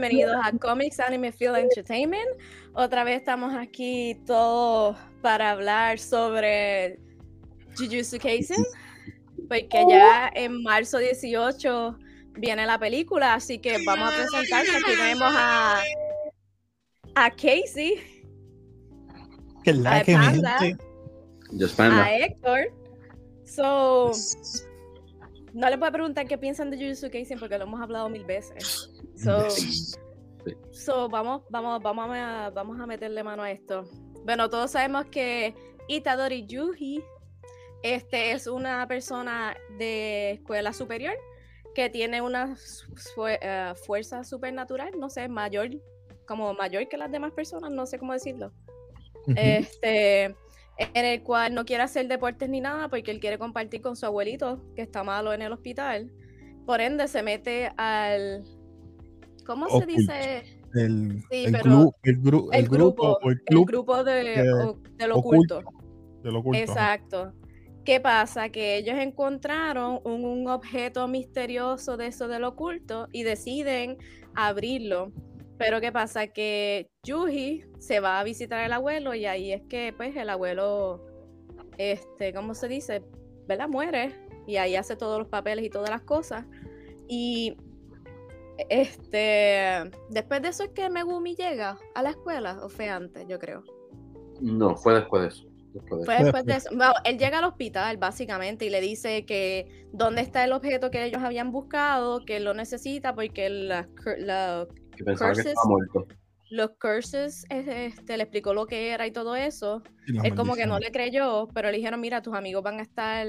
Bienvenidos a Comics Anime Field Entertainment. Otra vez estamos aquí todos para hablar sobre Jujutsu Kaisen, porque ya en marzo 18 viene la película, así que vamos a presentar. Aquí tenemos a, a Casey, Que la a que Panda, a Héctor. So, no les voy a preguntar qué piensan de Jujutsu Kaisen porque lo hemos hablado mil veces. So, so vamos, vamos, vamos a, vamos a meterle mano a esto. Bueno, todos sabemos que Itadori Yuji este es una persona de escuela superior que tiene una eh, fuerza supernatural, no sé, mayor, como mayor que las demás personas, no sé cómo decirlo. Este, en el cual no quiere hacer deportes ni nada porque él quiere compartir con su abuelito que está malo en el hospital. Por ende, se mete al. ¿Cómo se dice? el, Sí, el, pero gru- el, gru- El, el grupo, grupo, el grupo de, de oculto. Exacto. ¿Qué pasa? Que ellos encontraron un, un objeto misterioso de eso del oculto y deciden abrirlo. Pero ¿qué pasa? Que Yuji se va a visitar al abuelo y ahí es que pues el abuelo, este, ¿cómo se dice? ¿Verdad? Muere y ahí hace todos los papeles y todas las cosas. Y este, después de eso es que Megumi llega a la escuela o fue antes, yo creo. No, fue después de eso. Después de Fue eso. después de eso. Bueno, él llega al hospital, básicamente, y le dice que dónde está el objeto que ellos habían buscado, que él lo necesita porque la la- Que pensaba que curses. estaba muerto. los curses este, le explicó lo que era y todo eso. Y Él como que no le creyó, pero le dijeron, mira, tus amigos van a estar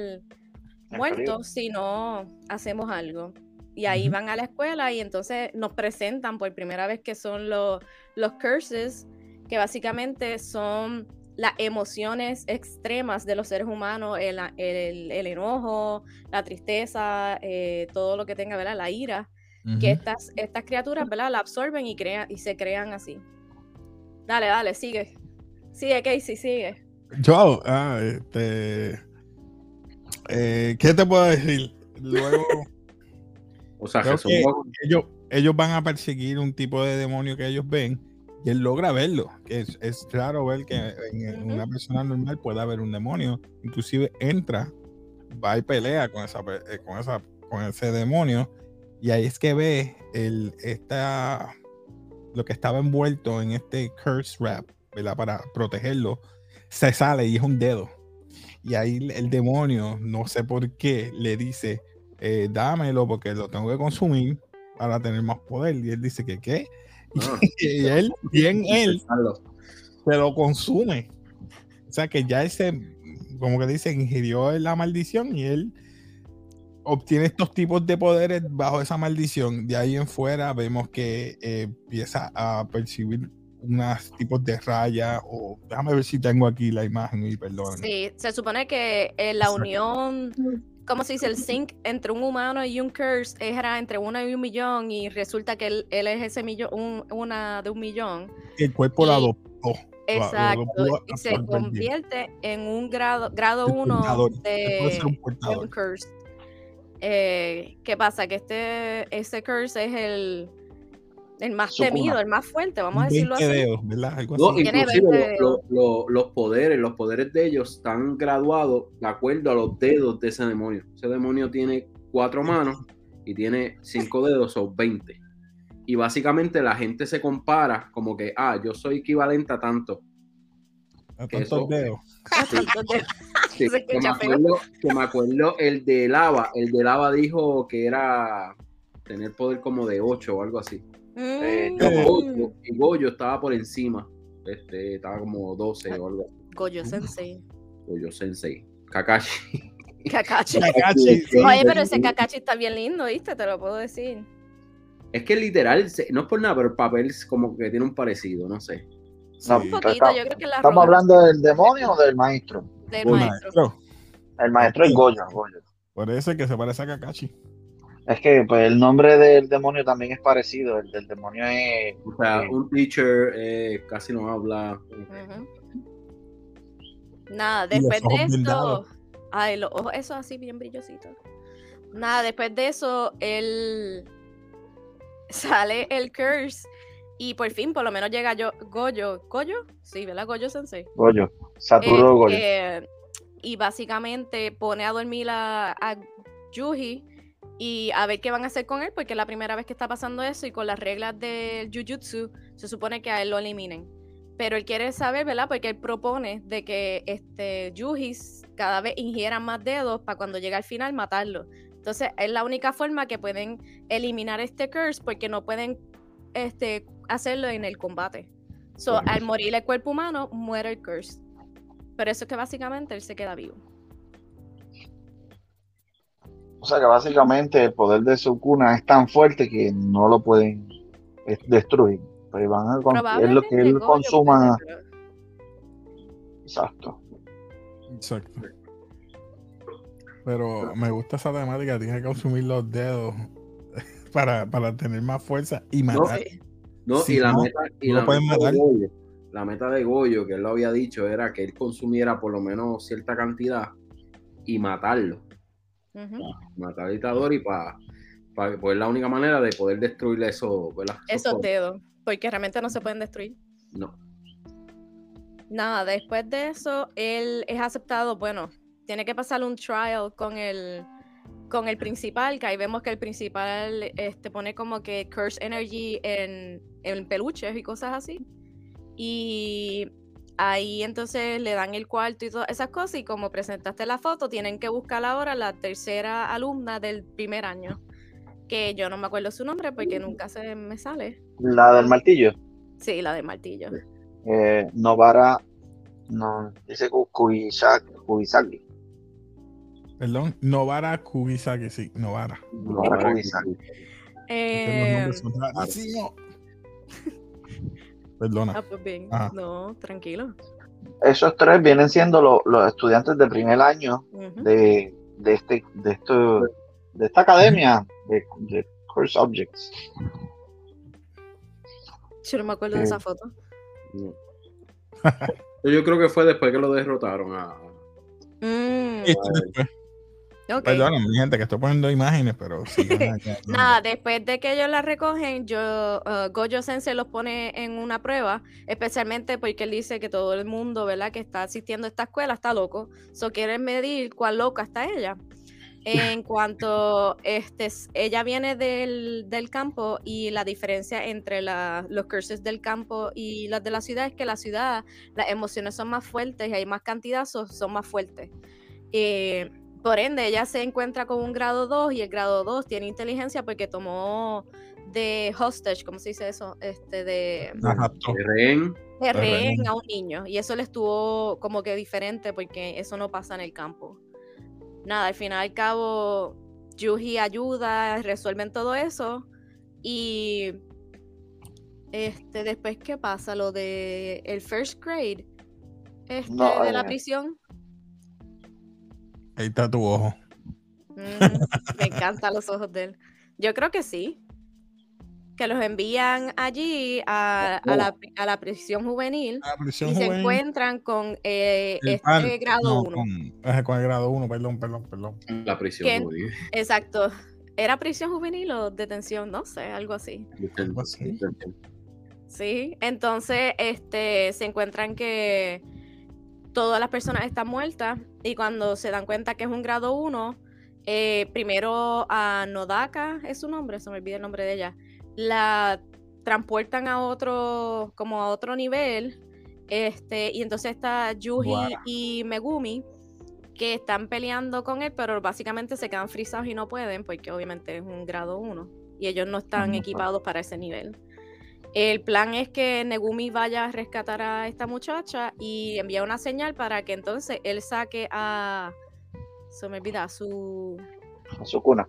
muertos si no hacemos algo. Y ahí van a la escuela y entonces nos presentan por primera vez que son los, los curses, que básicamente son las emociones extremas de los seres humanos, el, el- el enojo, la tristeza, eh, todo lo que tenga, ¿verdad? La ira, que estas, estas criaturas, ¿verdad? La absorben y, crean, y se crean así. Dale, dale, sigue. Sigue, Casey, sigue. Yo, ah, este. eh, ¿Qué te puedo decir? Luego, O sea, creo Jesús que no- ellos, ellos van a perseguir un tipo de demonio que ellos ven y él logra verlo. Es, es raro ver que en, una persona normal pueda haber un demonio. Inclusive entra, va y pelea con, esa, eh, con, esa, con ese demonio. Y ahí es que ve el, esta, lo que estaba envuelto en este curse wrap, ¿verdad? Para protegerlo, se sale y es un dedo. Y ahí el- el demonio, no sé por qué, le dice, eh, dámelo porque lo tengo que consumir para tener más poder. Y él dice que qué. Ah. Y él, bien él, se lo consume. O sea que ya ese, como que dice, ingirió la maldición y él obtiene estos tipos de poderes bajo esa maldición. De ahí en fuera vemos que eh, empieza a percibir unos tipos de rayas o déjame ver si tengo aquí la imagen y perdón. Sí, se supone que eh, la unión, ¿cómo se dice? El sync entre un humano y un curse era entre uno y un millón y resulta que él, él es ese millón, un- una de un millón. El cuerpo la Y- adoptó. lo- lo Exacto. Y se convierte en un grado, grado El uno de, un curse. Eh, ¿Qué pasa? Que este, ese curse es el, el más Sukuna. temido, el más fuerte, vamos a decirlo 20 así. dedos, ¿verdad? Algo No, así. Inclusive 20 lo- lo- lo- los poderes, los poderes de ellos están graduados de acuerdo a los dedos de ese demonio. Ese demonio tiene cuatro manos y tiene cinco dedos o 20. Y básicamente la gente se compara como que, ah, yo soy equivalente a tanto. A que tantos eso- dedos. Sí, Se que, me acuerdo, que me acuerdo el de lava. El de lava dijo que era tener poder como de 8 o algo así. Eh, mm, yo, Goyo, y Goyo estaba por encima. Este, estaba como 12 o algo. Goyo Sensei. Goyo Sensei. Kakashi. Kakashi. Kakashi, sí. Oye, pero ese Kakashi está bien lindo, ¿viste? Te lo puedo decir. Es que literal, no es por nada, pero el papel es como que tiene un parecido, no sé. No, Sí. Un Pero poquito, está- yo creo que la ¿Estamos hablando del demonio o del maestro? del maestro. El maestro es Goyo, Goyo. Por eso es que se parece a Kakashi. Es que pues, el nombre del demonio también es parecido. El del demonio es. O sea, Sí. un teacher eh, casi no habla. Nada, después de esto. Ay, los ojos, eso así bien brillositos. Nada, después de eso, él sale el curse y por fin, por lo menos llega yo, Goyo. ¿Goyo? Sí, ¿verdad? Goyo Sensei. Goyo. Saturo Eh, Goyo. eh, y básicamente pone a dormir a, a Yuji y a ver qué van a hacer con él, porque es la primera vez que está pasando eso y con las reglas del Jujutsu se supone que a él lo eliminen. Pero él quiere saber, ¿verdad? Porque él propone de que este Yuji cada vez ingiera más dedos para cuando llegue al final matarlo. Entonces es la única forma que pueden eliminar este curse porque no pueden este, hacerlo en el combate. So, al morir el cuerpo humano, muere el curse. Pero eso es que básicamente él se queda vivo. O sea que básicamente el poder de Sukuna es tan fuerte que no lo pueden eh, destruir. Pues van a con- es lo que él Goyo consuma. pero- Exacto. Exacto. Pero me gusta esa temática, tiene que consumir los dedos para, para tener más fuerza y matar. Sí. No, Sí, y la no, meta, y no la pueden meta de matar. Goyo, la meta de Goyo, que él lo había dicho, era que él consumiera por lo menos cierta cantidad y matarlo. Ujú. Matar al dictador y para pues es la única manera de poder destruir eso, ¿verdad? Esos cosas. dedos, porque realmente no se pueden destruir. No. Nada, después de eso, él es aceptado, bueno, tiene que pasar un trial con el, con el principal, que ahí vemos que el principal este, pone como que Curse Energy en, en peluches y cosas así. Y ahí entonces le dan el cuarto y todas esas cosas, y como presentaste la foto, tienen que buscar ahora la tercera alumna del primer año, que yo no me acuerdo su nombre porque nunca se me sale. La del martillo. Sí, la de martillo. Eh, Novara. No, dice Ku- Kuisaki. Kuisaki. Perdón, Novara Kugisaki, sí, Novara. Novara Kugisaki. Que los Eh, nombres son rarísimos. Perdona. ah, pues bien. Ajá. No, tranquilo. Esos tres vienen siendo lo- los estudiantes de primer año de, de este, de esto, de esta academia de, de Curse Objects. Yo no me acuerdo de esa foto. no. Yo creo que fue después que lo derrotaron a. Mm, Esto después. ok. Perdona, mi gente, que estoy poniendo imágenes, pero sí. Nada, después de que ellos la recogen, yo, uh, Gojo Sensei los pone en una prueba, especialmente porque él dice que todo el mundo, ¿verdad?, que está asistiendo a esta escuela está loco. So quieren medir cuán loca está ella. En cuanto este, ella viene del, del campo y la diferencia entre la- los curses del campo y las de la ciudad es que la ciudad, las emociones son más fuertes y hay más cantidad, so- son más fuertes. Eh, por ende, ella se encuentra con un grado 2 y el grado 2 tiene inteligencia porque tomó de hostage, ¿cómo se dice eso? Este, de, de rehén. de rehén. a un niño. Y eso le estuvo como que diferente porque eso no pasa en el campo. Nada, al final y al cabo, Yuji ayuda, resuelven todo eso. Y este, después, ¿qué pasa? Lo de el first grade este, No, de la eh. prisión. Ahí está tu ojo. Mm, me encantan los ojos de él. Yo creo que sí. Que los envían allí a, a la, a la prisión juvenil La prisión y se encuentran con eh, el este pan- grado no, 1. Con, eh, con el grado 1, perdón, perdón, perdón. La prisión. Juvenil. Exacto. ¿Era prisión juvenil o detención? No sé, algo así. Algo así. Sí. Entonces, este, se encuentran que todas las personas están muertas y cuando se dan cuenta que es un grado 1, eh, primero a Nodaka, es su nombre, se me olvida el nombre de ella, la transportan a otro, como a otro nivel, este, y entonces está Yuji y Megumi que están peleando con él, pero básicamente se quedan frisados y no pueden, porque obviamente es un grado 1 y ellos no están equipados para ese nivel. El plan es que Negumi vaya a rescatar a esta muchacha y envía una señal para que entonces él saque a. Se me olvida, su, Sukuna.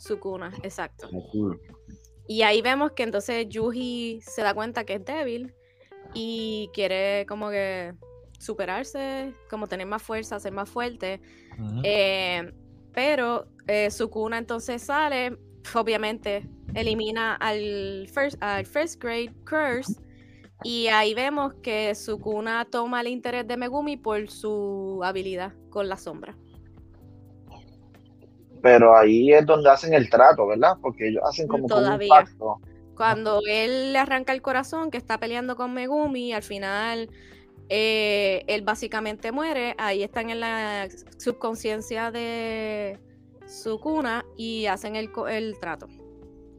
su cuna, exacto. Ujú. Y ahí vemos que entonces Yuji se da cuenta que es débil y quiere como que superarse, como tener más fuerza, ser más fuerte. Eh, pero eh, Sukuna entonces sale, obviamente elimina al first, al first grade curse. Y ahí vemos que Sukuna toma el interés de Megumi por su habilidad con la sombra. Pero ahí es donde hacen el trato, ¿verdad? Porque ellos hacen como, como un pacto. Cuando él le arranca el corazón, que está peleando con Megumi, al final eh, él básicamente muere. Ahí están en la subconsciencia de Sukuna y hacen el, el trato.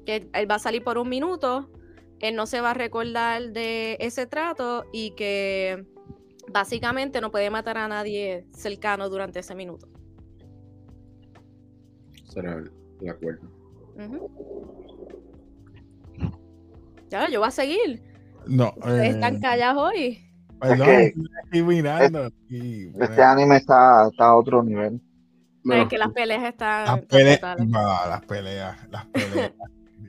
Que él va a salir por un minuto, él no se va a recordar de ese trato y que básicamente no puede matar a nadie cercano durante ese minuto. Será el, acuerdo. Ya, yo voy a seguir. No, Ustedes eh, están callados hoy. perdón, que- estoy mirando. Este bueno, anime está, está a otro nivel. Es que las peleas están, las, no, las peleas, las peleas.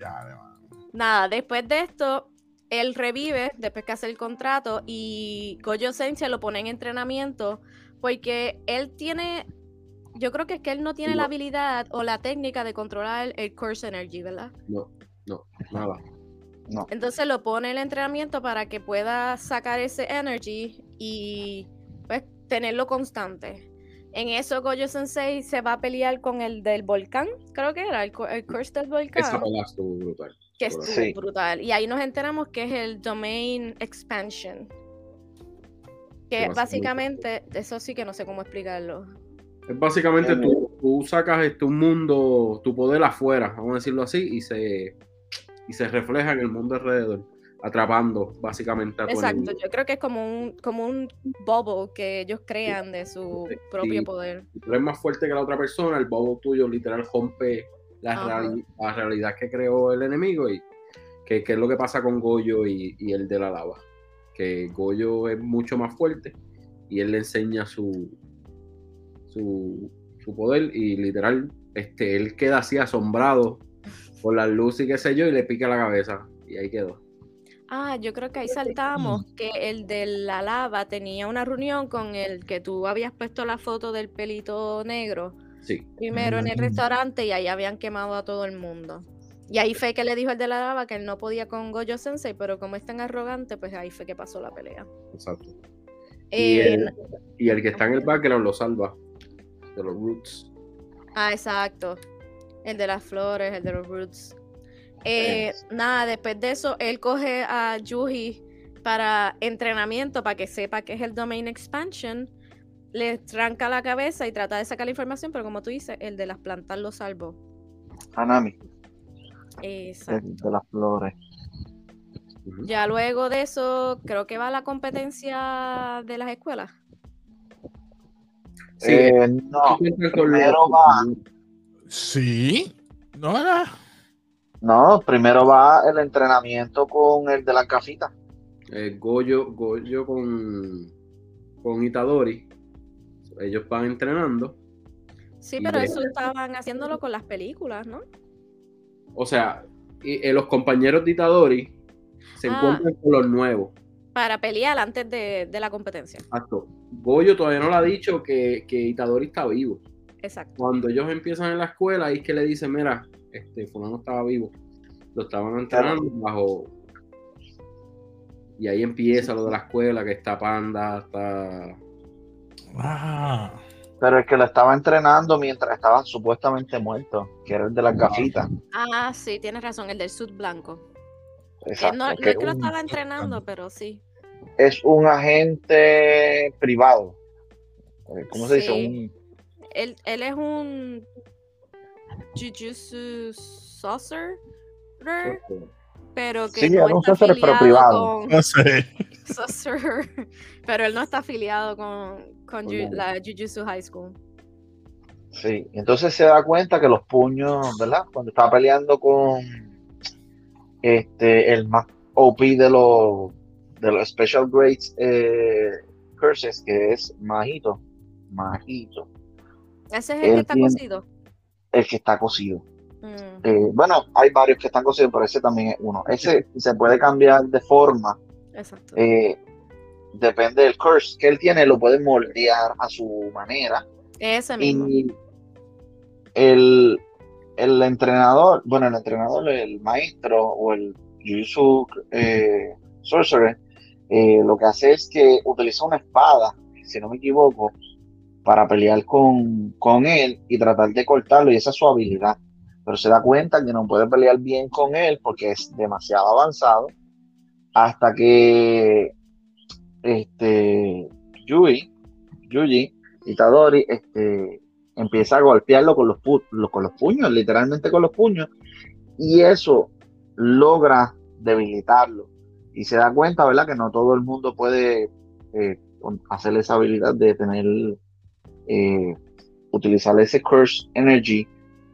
Ya. Nada, después de esto, él revive después que hace el contrato y Gojo Sensei lo pone en entrenamiento porque él tiene, yo creo que es que él no tiene la habilidad o la técnica de controlar el Curse Energy, ¿verdad? no, no, nada. No. Entonces lo pone en el entrenamiento para que pueda sacar ese energy y pues tenerlo constante. En eso Gojo Sensei se va a pelear con el del volcán, creo que era, el, el curse del volcán. Esa pelea estuvo brutal. que estuvo Sí. brutal. Y ahí nos enteramos que es el Domain Expansion. Que Sí, básicamente, eso sí que no sé cómo explicarlo. Es básicamente Eh, tú, tú sacas este, un mundo, tu poder afuera, vamos a decirlo así, y se, y se refleja en el mundo alrededor, atrapando básicamente a Exacto, yo creo que es como un, como un bubble que ellos crean de su Sí, propio poder. Si tú eres más fuerte que la otra persona, el bobo tuyo literal rompe la, reali- la realidad que creó el enemigo y que, que es lo que pasa con Goyo y, y el de la lava. Que Goyo es mucho más fuerte y él le enseña su, su, su poder y literal este, él queda así asombrado por las luces y qué sé yo y le pica la cabeza y ahí quedó. Ah, yo creo que ahí saltamos que el de la lava tenía una reunión con el que tú habías puesto la foto del pelito negro Sí, primero en el restaurante y ahí habían quemado a todo el mundo. Y ahí fue que le dijo el de la lava que él no podía con Gojo Sensei, pero como es tan arrogante, pues ahí fue que pasó la pelea. exacto. Y Eh, el, y el que está en el background lo salva de los roots. Ah, exacto. El de las flores, el de los roots. Eh, nada, después de eso, él coge a Yuji para entrenamiento, para que sepa que es el Domain Expansion. Le tranca la cabeza y trata de sacar la información, pero como tú dices, el de las plantas lo salvó. Hanami, Exacto. de las flores. Ya luego de eso, creo que va la competencia de las escuelas. Sí, Eh, no, primero va- Sí, no era. No, primero va el entrenamiento con el de las gafitas. eh, Goyo, Goyo con, con Itadori. Ellos van entrenando. Sí, pero de- eso estaban haciéndolo con las películas, ¿no? O sea, y, eh, los compañeros de Itadori se Ah. encuentran con los nuevos. Para pelear antes de, de la competencia. Exacto. Goyo todavía no le ha dicho que, que Itadori está vivo. Exacto. Cuando ellos empiezan en la escuela, ahí es que le dicen, mira, este fulano estaba vivo. Lo estaban entrenando bajo. Y ahí empieza lo de la escuela, que está Panda, está. Ah, Pero el que lo estaba entrenando mientras estaba supuestamente muerto, que era el de las gafitas. Ah, sí, tienes razón, el del sud blanco. Exacto, no, es que lo un- estaba entrenando, pero sí. es un agente privado. Eh, ¿Cómo se Sí. dice? Él, él es un Jujutsu Sorcerer, pero que Sí, no era un está sorcerer, pero afiliado privado. con no sé. Sorcerer, pero él no está afiliado con, con Ju- la Jujutsu High School. Sí, entonces se da cuenta que los puños, ¿verdad? Cuando estaba peleando con este el más OP de los de los Special Grades eh, Curses, que es Majito. Majito, Ese es el que está tiene- cocido. El que está cosido. Mm, Eh, bueno, hay varios que están cosidos, pero ese también es uno. Ese se puede cambiar de forma, exacto. eh, depende del curse que él tiene, lo puede moldear a su manera. Ese mismo. Y el, el entrenador, bueno, el entrenador, el maestro o el Jujutsu eh, Sorcerer, eh, lo que hace es que utiliza una espada, si no me equivoco, para pelear con, con él y tratar de cortarlo, y esa es su habilidad. pero se da cuenta que no puede pelear bien con él porque es demasiado avanzado, hasta que este, Yui, Yuji Itadori este, empieza a golpearlo con los, con los puños, literalmente con los puños, y eso logra debilitarlo. Y se da cuenta, ¿verdad? Que no todo el mundo puede eh, hacer esa habilidad de tener, eh, utilizar ese Curse Energy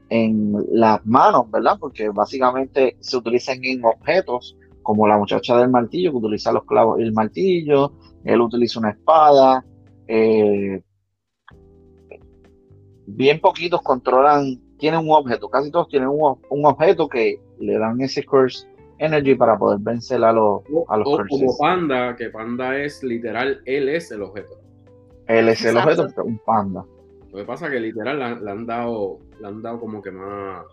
en las manos, ¿verdad? Porque básicamente se utilizan en objetos, como la muchacha del martillo, que utiliza los clavos y el martillo, él utiliza una espada, eh, bien poquitos controlan, tienen un objeto, casi todos tienen un, un, objeto que le dan ese curse energy para poder vencer a los, a los o como Panda, que Panda es literal, él es el objeto. Él es el objeto, un panda. Lo que pasa es que literal le, han dado, le han dado como que más.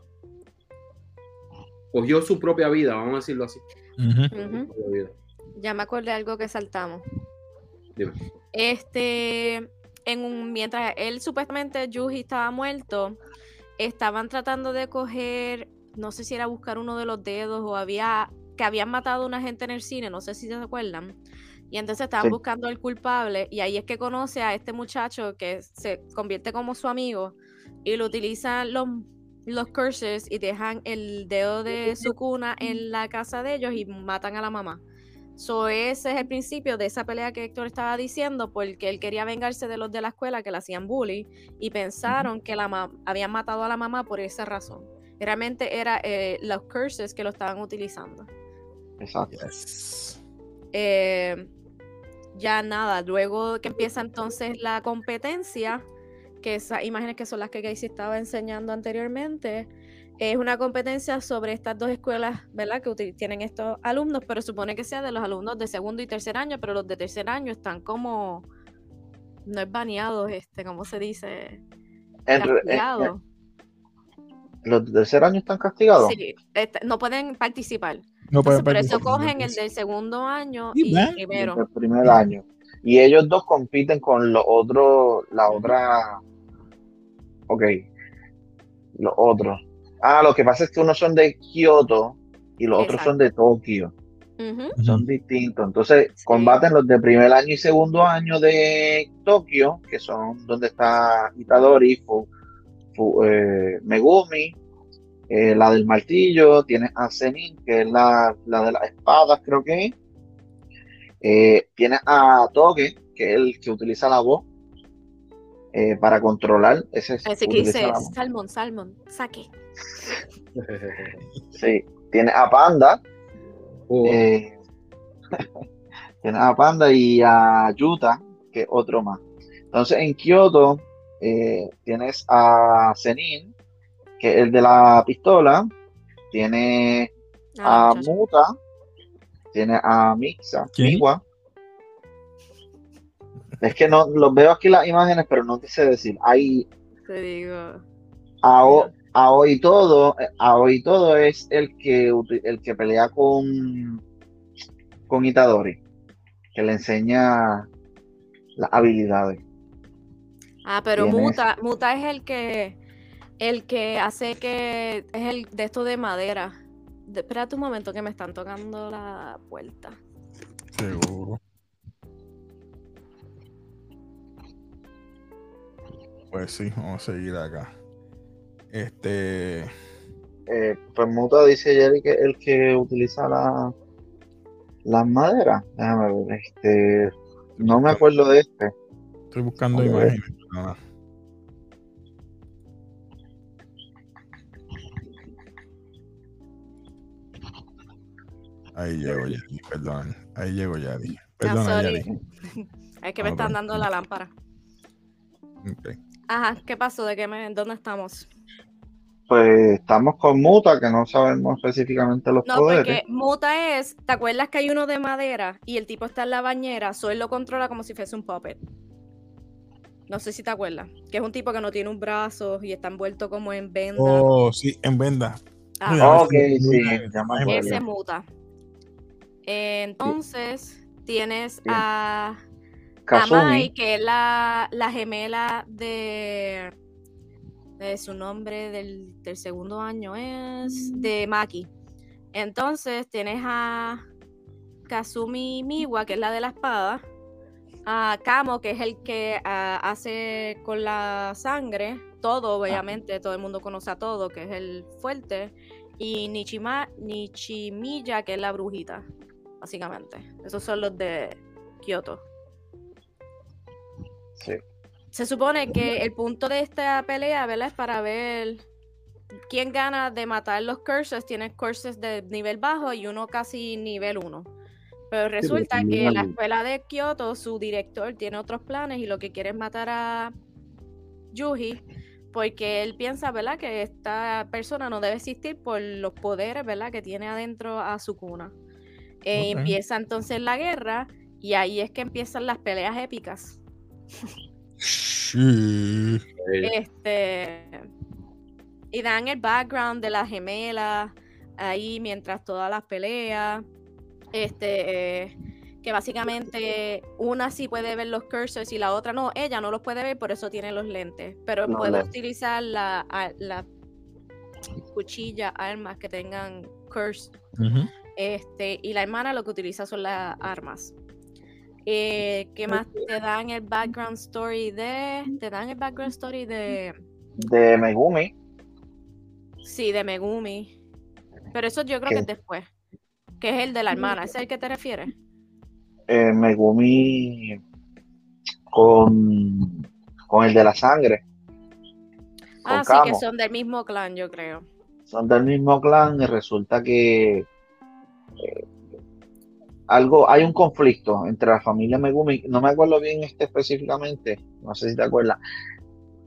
Cogió su propia vida, vamos a decirlo así. Ya me acordé de algo que saltamos. Este, en un, mientras él supuestamente Yuji estaba muerto, estaban tratando de coger, no sé si era buscar uno de los dedos o había que habían matado a una gente en el cine, no sé si se acuerdan. Y entonces estaban buscando al culpable y ahí es que conoce a este muchacho que se convierte como su amigo y lo utilizan los, los curses y dejan el dedo de su cuna en la casa de ellos y matan a la mamá. So, ese es el principio de esa pelea que Héctor estaba diciendo, porque él quería vengarse de los de la escuela que le hacían bully y pensaron que la habían matado a la mamá por esa razón. Realmente era eh, los curses que lo estaban utilizando. Exacto. Eh, ya nada, luego que empieza entonces la competencia, que esas imágenes que son las que Casey estaba enseñando anteriormente, es una competencia sobre estas dos escuelas, ¿verdad? Que tienen estos alumnos, pero supone que sea de los alumnos de segundo y tercer año, pero los de tercer año están como, no es baneados, este, ¿cómo se dice? Eh, castigados. ¿Los de tercer año están castigados? Sí, este, no pueden participar. No pueden por eso cogen el del segundo año y el primero. El primer año. Y ellos dos compiten con los otros, la otra. Ok. Los otros. Ah, lo que pasa es que unos son de Kioto y los otros son de Tokio. Son distintos. Entonces, combaten los de primer año y segundo año de Tokio, que son donde está Itadori, eh, Megumi, eh, la del martillo, tiene a Zenin, que es la, de las espadas, creo que. Eh, tiene a Toge, que es el que utiliza la voz para controlar ese. Ese que dice Salmon, Salmon, saque. Sí, tiene a Panda. Oh. Eh, tiene a Panda y a Yuta, que es otro más. Entonces en Kyoto eh, tienes a Zenin, que el de la pistola. Tiene ah, a Muta. Tiene a Mixa, Miwa. Es que no los veo aquí las imágenes, pero no te sé decir. Hay. Te digo. A hoy todo, a hoy todo es el que el que pelea con con Itadori, que le enseña las habilidades. Ah, pero Muta, Muta es el que el que hace que es el de esto de madera. espérate un momento que me están tocando la puerta. Seguro. Pues sí, vamos a seguir acá. Este. Eh, pues Muta dice Jerry que el que utiliza la, las maderas. Déjame ver, este. No me acuerdo de este. Estoy buscando imágenes. Ahí llego, Yadi, perdón. Ahí llego, Yadi. Perdón, Es que me están dando la lámpara. Ajá, ¿qué pasó? ¿De qué me, dónde estamos? pues estamos con Muta, que no sabemos específicamente los poderes. No, porque Muta es, ¿te acuerdas que hay uno de madera y el tipo está en la bañera? Solo lo controla como si fuese un puppet. No sé si te acuerdas. Que es un tipo que no tiene un brazo y está envuelto como en venda. Oh, sí, en venda. Ah, ok, sí. Ese Muta. Entonces, tienes a, a Mai, que es la, la gemela de eh, su nombre del, segundo año es de Maki. Entonces tienes a Kazumi Miwa, que es la de la espada, a Kamo, que es el que ah, hace con la sangre, todo, obviamente, todo el mundo conoce a todo, que es el fuerte, y Nichima, Nichimiya, que es la brujita, básicamente. Esos son los de Kyoto. Sí. Se supone que el punto de esta pelea, ¿verdad? Es para ver quién gana de matar los curses. Tiene curses de nivel bajo y uno casi nivel 1. Pero resulta que en la escuela de Kyoto, su director tiene otros planes y lo que quiere es matar a Yuji porque él piensa, ¿verdad?, que esta persona no debe existir por los poderes, ¿verdad?, que tiene adentro a su cuna. Eh, empieza entonces la guerra y ahí es que empiezan las peleas épicas. Este, y dan el background de la gemela ahí mientras todas las peleas. Este, eh, que básicamente una sí puede ver los cursors y la otra no. Ella no los puede ver, por eso tiene los lentes. Pero puede utilizar la, la cuchilla, armas que tengan curse. Este, y la hermana lo que utiliza son las armas. Eh, ¿Qué más te dan el background story de? Te dan el background story de. De Megumi. Sí, de Megumi. Pero eso yo creo que es después. Que es el de la hermana. ¿Es el que te refieres? Eh, Megumi con, con el de la sangre. Ah, sí, que son del mismo clan, yo creo. Son del mismo clan y resulta que eh, algo, hay un conflicto entre la familia Megumi, no me acuerdo bien este específicamente, no sé si te acuerdas,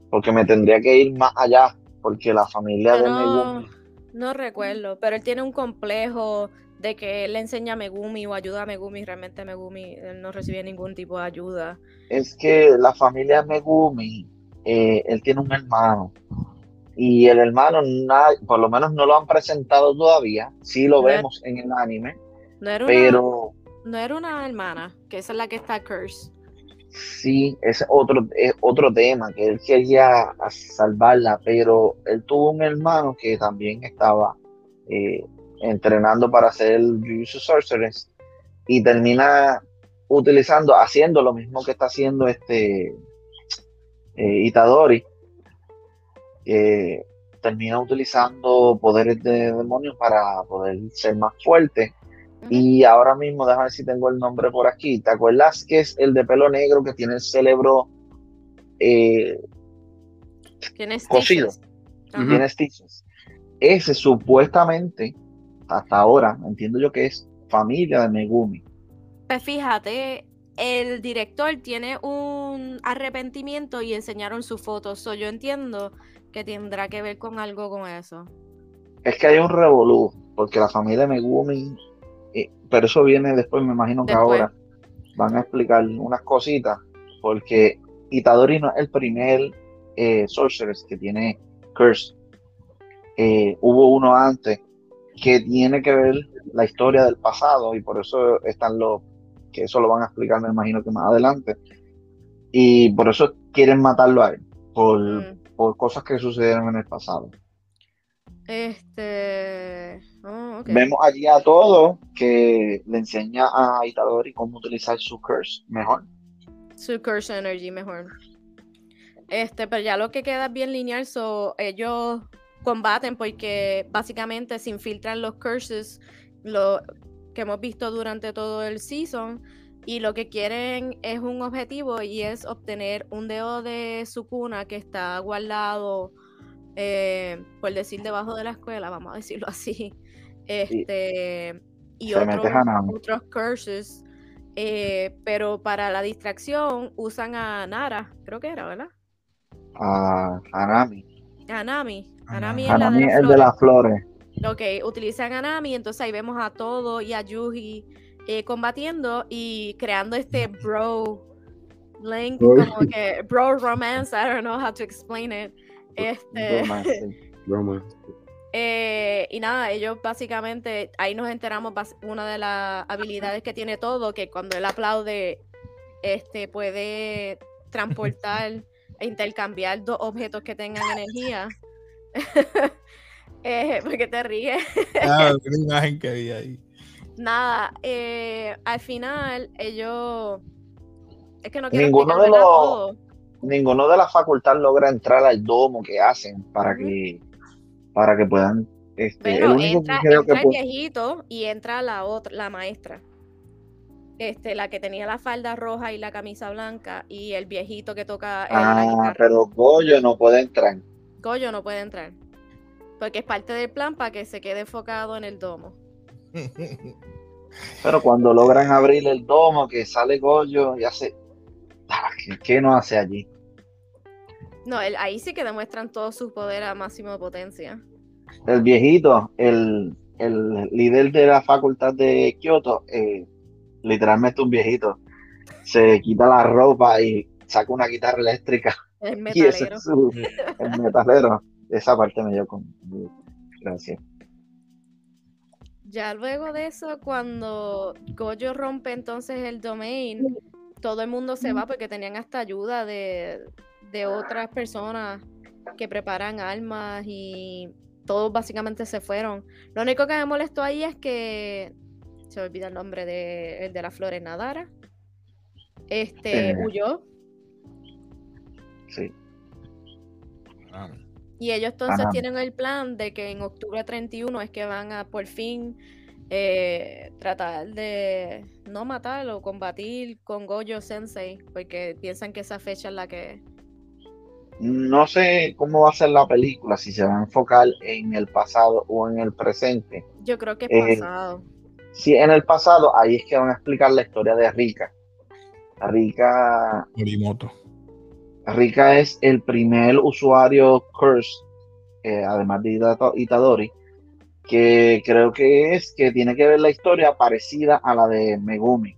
porque me tendría que ir más allá, porque la familia de Megumi... No recuerdo, pero él tiene un complejo de que él le enseña a Megumi o ayuda a Megumi, realmente Megumi no recibe ningún tipo de ayuda. Es que la familia Megumi, eh, él tiene un hermano, y el hermano, por lo menos no lo han presentado todavía, sí lo vemos en el anime, no era pero... Una, no era una hermana, que esa es la que está curse. Sí, es otro, es otro tema, que él quería salvarla, pero él tuvo un hermano que también estaba eh, entrenando para hacer el Jujutsu Sorceress y termina utilizando, haciendo lo mismo que está haciendo este eh, Itadori. Termina utilizando poderes de demonios para poder ser más fuerte y ahora mismo, déjame ver si tengo el nombre por aquí. ¿Te acuerdas que es el de pelo negro que tiene el cerebro eh, cocido? Tiene stitches. Ese supuestamente, hasta ahora, entiendo yo que es familia de Megumi. Pues fíjate, el director tiene un arrepentimiento y enseñaron sus fotos. So yo entiendo que tendrá que ver con algo con eso. Es que hay un revolú, porque la familia Megumi pero eso viene después, me imagino que ahora van a explicar unas cositas, porque Itadori no es el primer eh, Sorceress que tiene Curse. Eh, hubo uno antes que tiene que ver la historia del pasado y por eso están los que eso lo van a explicar me imagino que más adelante y por eso quieren matarlo a él por, mm. por cosas que sucedieron en el pasado este. Oh, Vemos allí a todo que le enseña a Itadori cómo utilizar su curse mejor. Su curse energy mejor. Este, pero ya lo que queda bien lineal, so, ellos combaten porque básicamente se infiltran los curses, lo que hemos visto durante todo el season, y lo que quieren es un objetivo y es obtener un dedo de su cuna que está guardado eh, por decir debajo de la escuela, vamos a decirlo así, este, y otros, curses, eh, pero para la distracción usan a Nara, creo que era, ¿verdad? A Anami. Anami. Anami, es, el de las flores. Ok, utilizan a Anami, entonces ahí vemos a Todo y a Yuji eh, combatiendo y creando este bro link, como que bro romance, I don't know how to explain it. Este, eh, y nada, ellos básicamente, ahí nos enteramos una de las habilidades que tiene todo, que cuando él aplaude, este puede transportar intercambiar dos objetos que tengan energía. eh, porque te ríes. Ah, una imagen que vi ahí. Nada, eh, al final ellos... Es que no quiero Ninguno de los- todo. Ninguno de la facultad logra entrar al domo que hacen para que para que puedan este, Pero el único entra, que creo entra que el viejito y entra la otra, la maestra. Este, la que tenía la falda roja y la camisa blanca, y el viejito que toca Ah, pero Goyo no puede entrar. Goyo no puede entrar. Porque es parte del plan para que se quede enfocado en el domo. Pero cuando logran abrir el domo, que sale Goyo y hace. Ah, ¿Qué, qué no hace allí? No, el- ahí sí que demuestran todo su poder a máxima potencia. El viejito, el, el líder de la facultad de Kioto, eh, literalmente un viejito, se quita la ropa y saca una guitarra eléctrica El y ese metalero. es su, el metalero. Esa parte me dio con. Gracias. Ya luego de eso, cuando Goyo rompe entonces el domain, todo el mundo se va porque tenían hasta ayuda de, de otras personas que preparan armas y todos básicamente se fueron. Lo único que me molestó ahí es que se me olvida el nombre de el de las flores Nadara. Este Eh. huyó Sí. Ah, Y ellos entonces Ajá. tienen el plan de que en octubre 31 es que van a por fin eh, tratar de no matar o combatir con Gojo Sensei, porque piensan que esa fecha es la que... No sé cómo va a ser la película, si se va a enfocar en el pasado o en el presente. Yo creo que es Eh, pasado. Si en el pasado, ahí es que van a explicar la historia de Rika. Rika, Morimoto. Rika es el primer usuario Curse, eh, además de Ita- Itadori, que creo que es que tiene que ver la historia parecida a la de Megumi,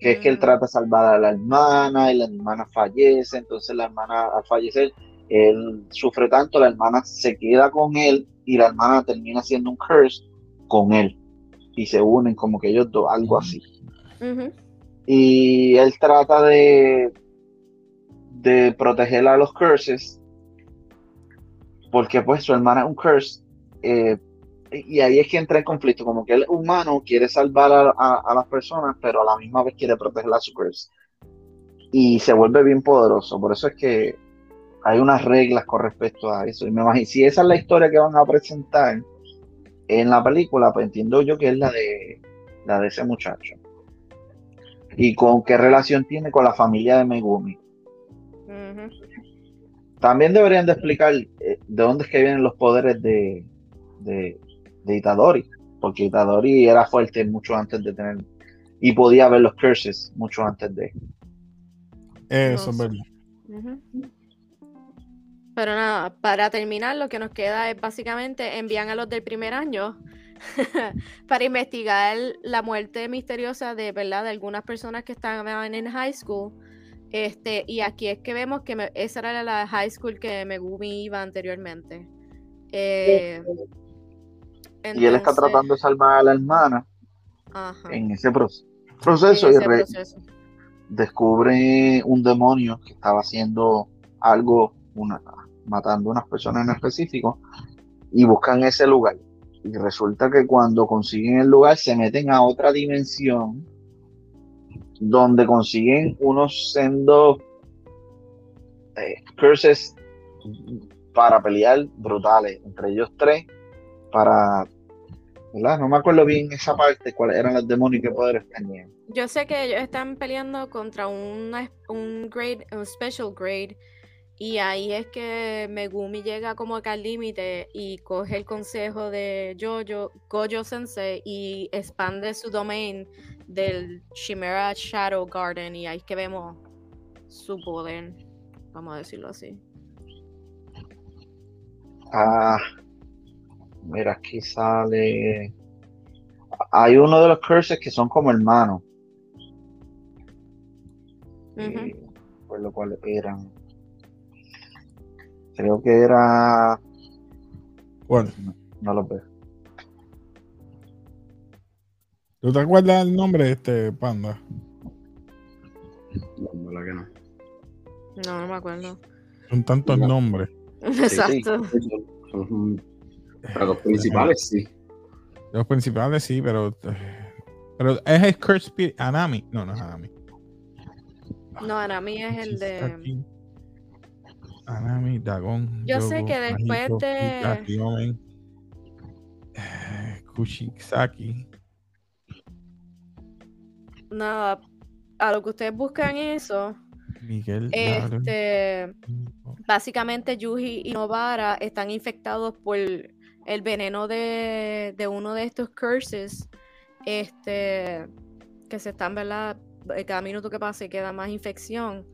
que es que él Mm. trata de salvar a la hermana y la hermana fallece, entonces la hermana al fallecer, él sufre tanto, la hermana se queda con él y la hermana termina siendo un curse con él y se unen como que ellos dos, algo así. Y él trata de, de proteger a los curses porque pues su hermana es un curse eh, y ahí es que entra en conflicto, como que él es humano, quiere salvar a, a- las personas, pero a la misma vez quiere proteger a su curse. Y se vuelve bien poderoso, por eso es que hay unas reglas con respecto a eso. Y me imagino, si esa es la historia que van a presentar en la película, pues entiendo yo que es la de, la de ese muchacho. Y con qué relación tiene con la familia de Megumi. También deberían de explicar eh, de dónde es que vienen los poderes de, de, de Itadori, porque Itadori era fuerte mucho antes de tener y podía ver los curses mucho antes de. Eso es verdad. Pero nada, para terminar, lo que nos queda es básicamente envían a los del primer año para investigar la muerte misteriosa de verdad de algunas personas que estaban en high school. Este, y aquí es que vemos que me- esa era la high school que Megumi iba anteriormente. Eh, Y él está tratando de salvar a la hermana ajá, en ese proce- en proceso y ese proceso. descubre un demonio que estaba haciendo algo, una, matando a unas personas en específico, y buscan ese lugar. Y resulta que cuando consiguen el lugar se meten a otra dimensión donde consiguen unos sendos eh, curses para pelear brutales, entre ellos tres, para... No me acuerdo bien esa parte, cuáles eran los demonios y qué poderes tenían. Yo sé que ellos están peleando contra una- un grade, un special grade, y ahí es que Megumi llega como acá al límite y coge el consejo de Jojo, Gojo Sensei y expande su domain del Chimera Shadow Garden y ahí es que vemos su poder, vamos a decirlo así. Ah, mira, aquí sale. Hay uno de los curses que son como hermanos. Eh, por lo cual eran. Creo que era. Bueno, No lo veo. ¿Tú te acuerdas el nombre de este panda? No, verdad que no. No, no me acuerdo. Son tantos nombres. Exacto. Sí, sí, son- para los principales, sí. Los principales sí, pero. Pero es el Curse Spirit. Anami. No, no es Anami. No, Anami es el de. Anami, Dagon. Yo sé que después Mahito, de- eh, Kushisaki. Nada, a lo que ustedes buscan eso, Miguel. Este, básicamente Yuji y Novara están infectados por el veneno de, de uno de estos curses, este, que se están, ¿verdad? Eh, Cada minuto que pase queda más infección.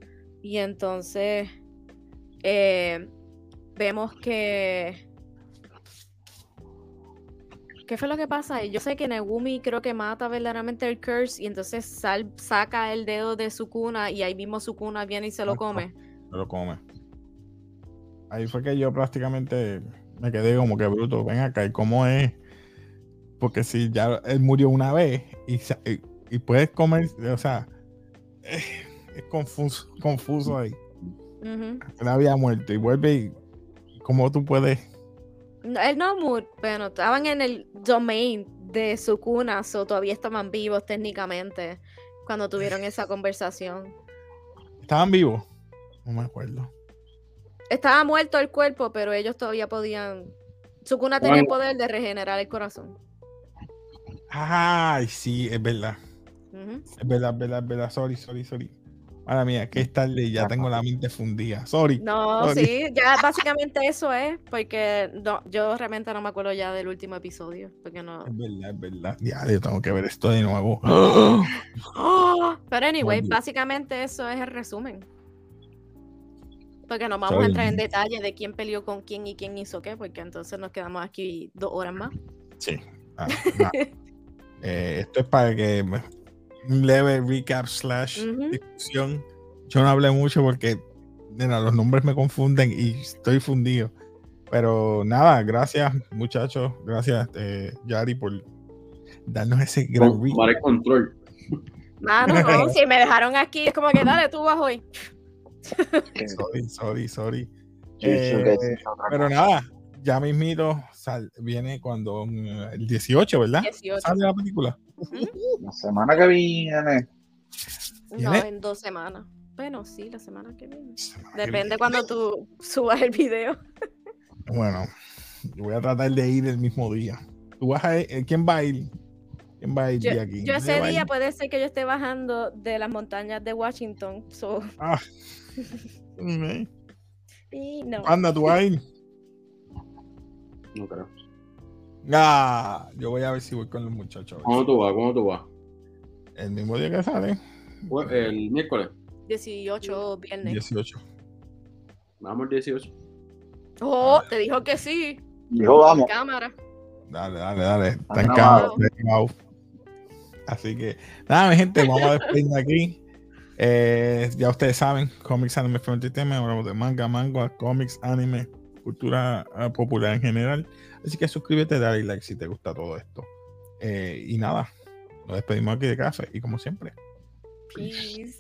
Y entonces eh, vemos que... ¿Qué fue lo que pasa? Yo sé que Negumi creo que mata verdaderamente el curse y entonces sal- saca el dedo de su cuna y ahí mismo su cuna viene y se lo come. Se lo come. Ahí fue que yo prácticamente me quedé como que bruto. Ven acá, ¿y cómo es? Porque si ya él murió una vez y, y, y puedes comer, o sea, eh, es confuso, confuso ahí. Ujú. Él había muerto y vuelve y cómo tú puedes. No, Él no murió, bueno, estaban en el domain de su cuna, o todavía estaban vivos técnicamente cuando tuvieron esa conversación. ¿Estaban vivos? No me acuerdo. Estaba muerto el cuerpo, pero ellos todavía podían. Su cuna tenía el poder de regenerar el corazón. Ay, sí, es verdad. Es verdad, es verdad, es verdad. Sorry, sorry, sorry. Mala mía, que es tarde y ya tengo la mente fundida. Sorry. No, Sorry. sí, ya básicamente eso es, porque no, yo realmente no me acuerdo ya del último episodio, porque no. Es verdad, es verdad. Ya, yo tengo que ver esto de nuevo. Pero anyway, básicamente eso es el resumen. Porque no vamos Sorry. a entrar en detalle de quién peleó con quién y quién hizo qué, porque entonces nos quedamos aquí dos horas más. Sí. Ah, nada. Eh, esto es para que un leve recap slash Ujú. discusión. Yo no hablé mucho porque nena, los nombres me confunden y estoy fundido. Pero nada, gracias muchachos, gracias eh, Yari por darnos ese gran recap. Para el control. Mano, no, si me dejaron aquí, es como que dale, tú vas hoy. Sorry, sorry, sorry. Jujutsu Eh, Pero nada, ya mismito sal- viene cuando mm, el 18, ¿verdad? 18. Sale la película. La semana que viene. No, en dos semanas. Bueno, sí, la semana que viene. Semana que Depende viene. cuando tú subas el video. Bueno, yo voy a tratar de ir el mismo día. ¿Tú vas a ir? eh, ¿Quién va a ir? ¿Quién va a ir Yo, de aquí? yo ¿Nadie ese día puede ser que yo esté bajando de las montañas de Washington. So, Ah. Y no. Anda, tú vas a ir. No creo. Ah, yo voy a ver si voy con los muchachos. ¿Cuándo tú vas? ¿Cuándo tú vas? El mismo día que sale, Jue- El miércoles. 18 viernes. 18. Vamos el 18. Oh, te dijo que sí. Dijo, vamos. Cámara. Dale, dale, dale. Está Está en grabado. cámara, está grabado. Así que, nada, mi gente, vamos a despedirnos aquí. Eh, ya ustedes saben, Comics Anime Entertainment, hablamos de manga, manga, cómics, anime, cultura ah, popular en general. Así que suscríbete, dale like si te gusta todo esto. Eh, y nada, nos despedimos aquí de café y como siempre. Peace.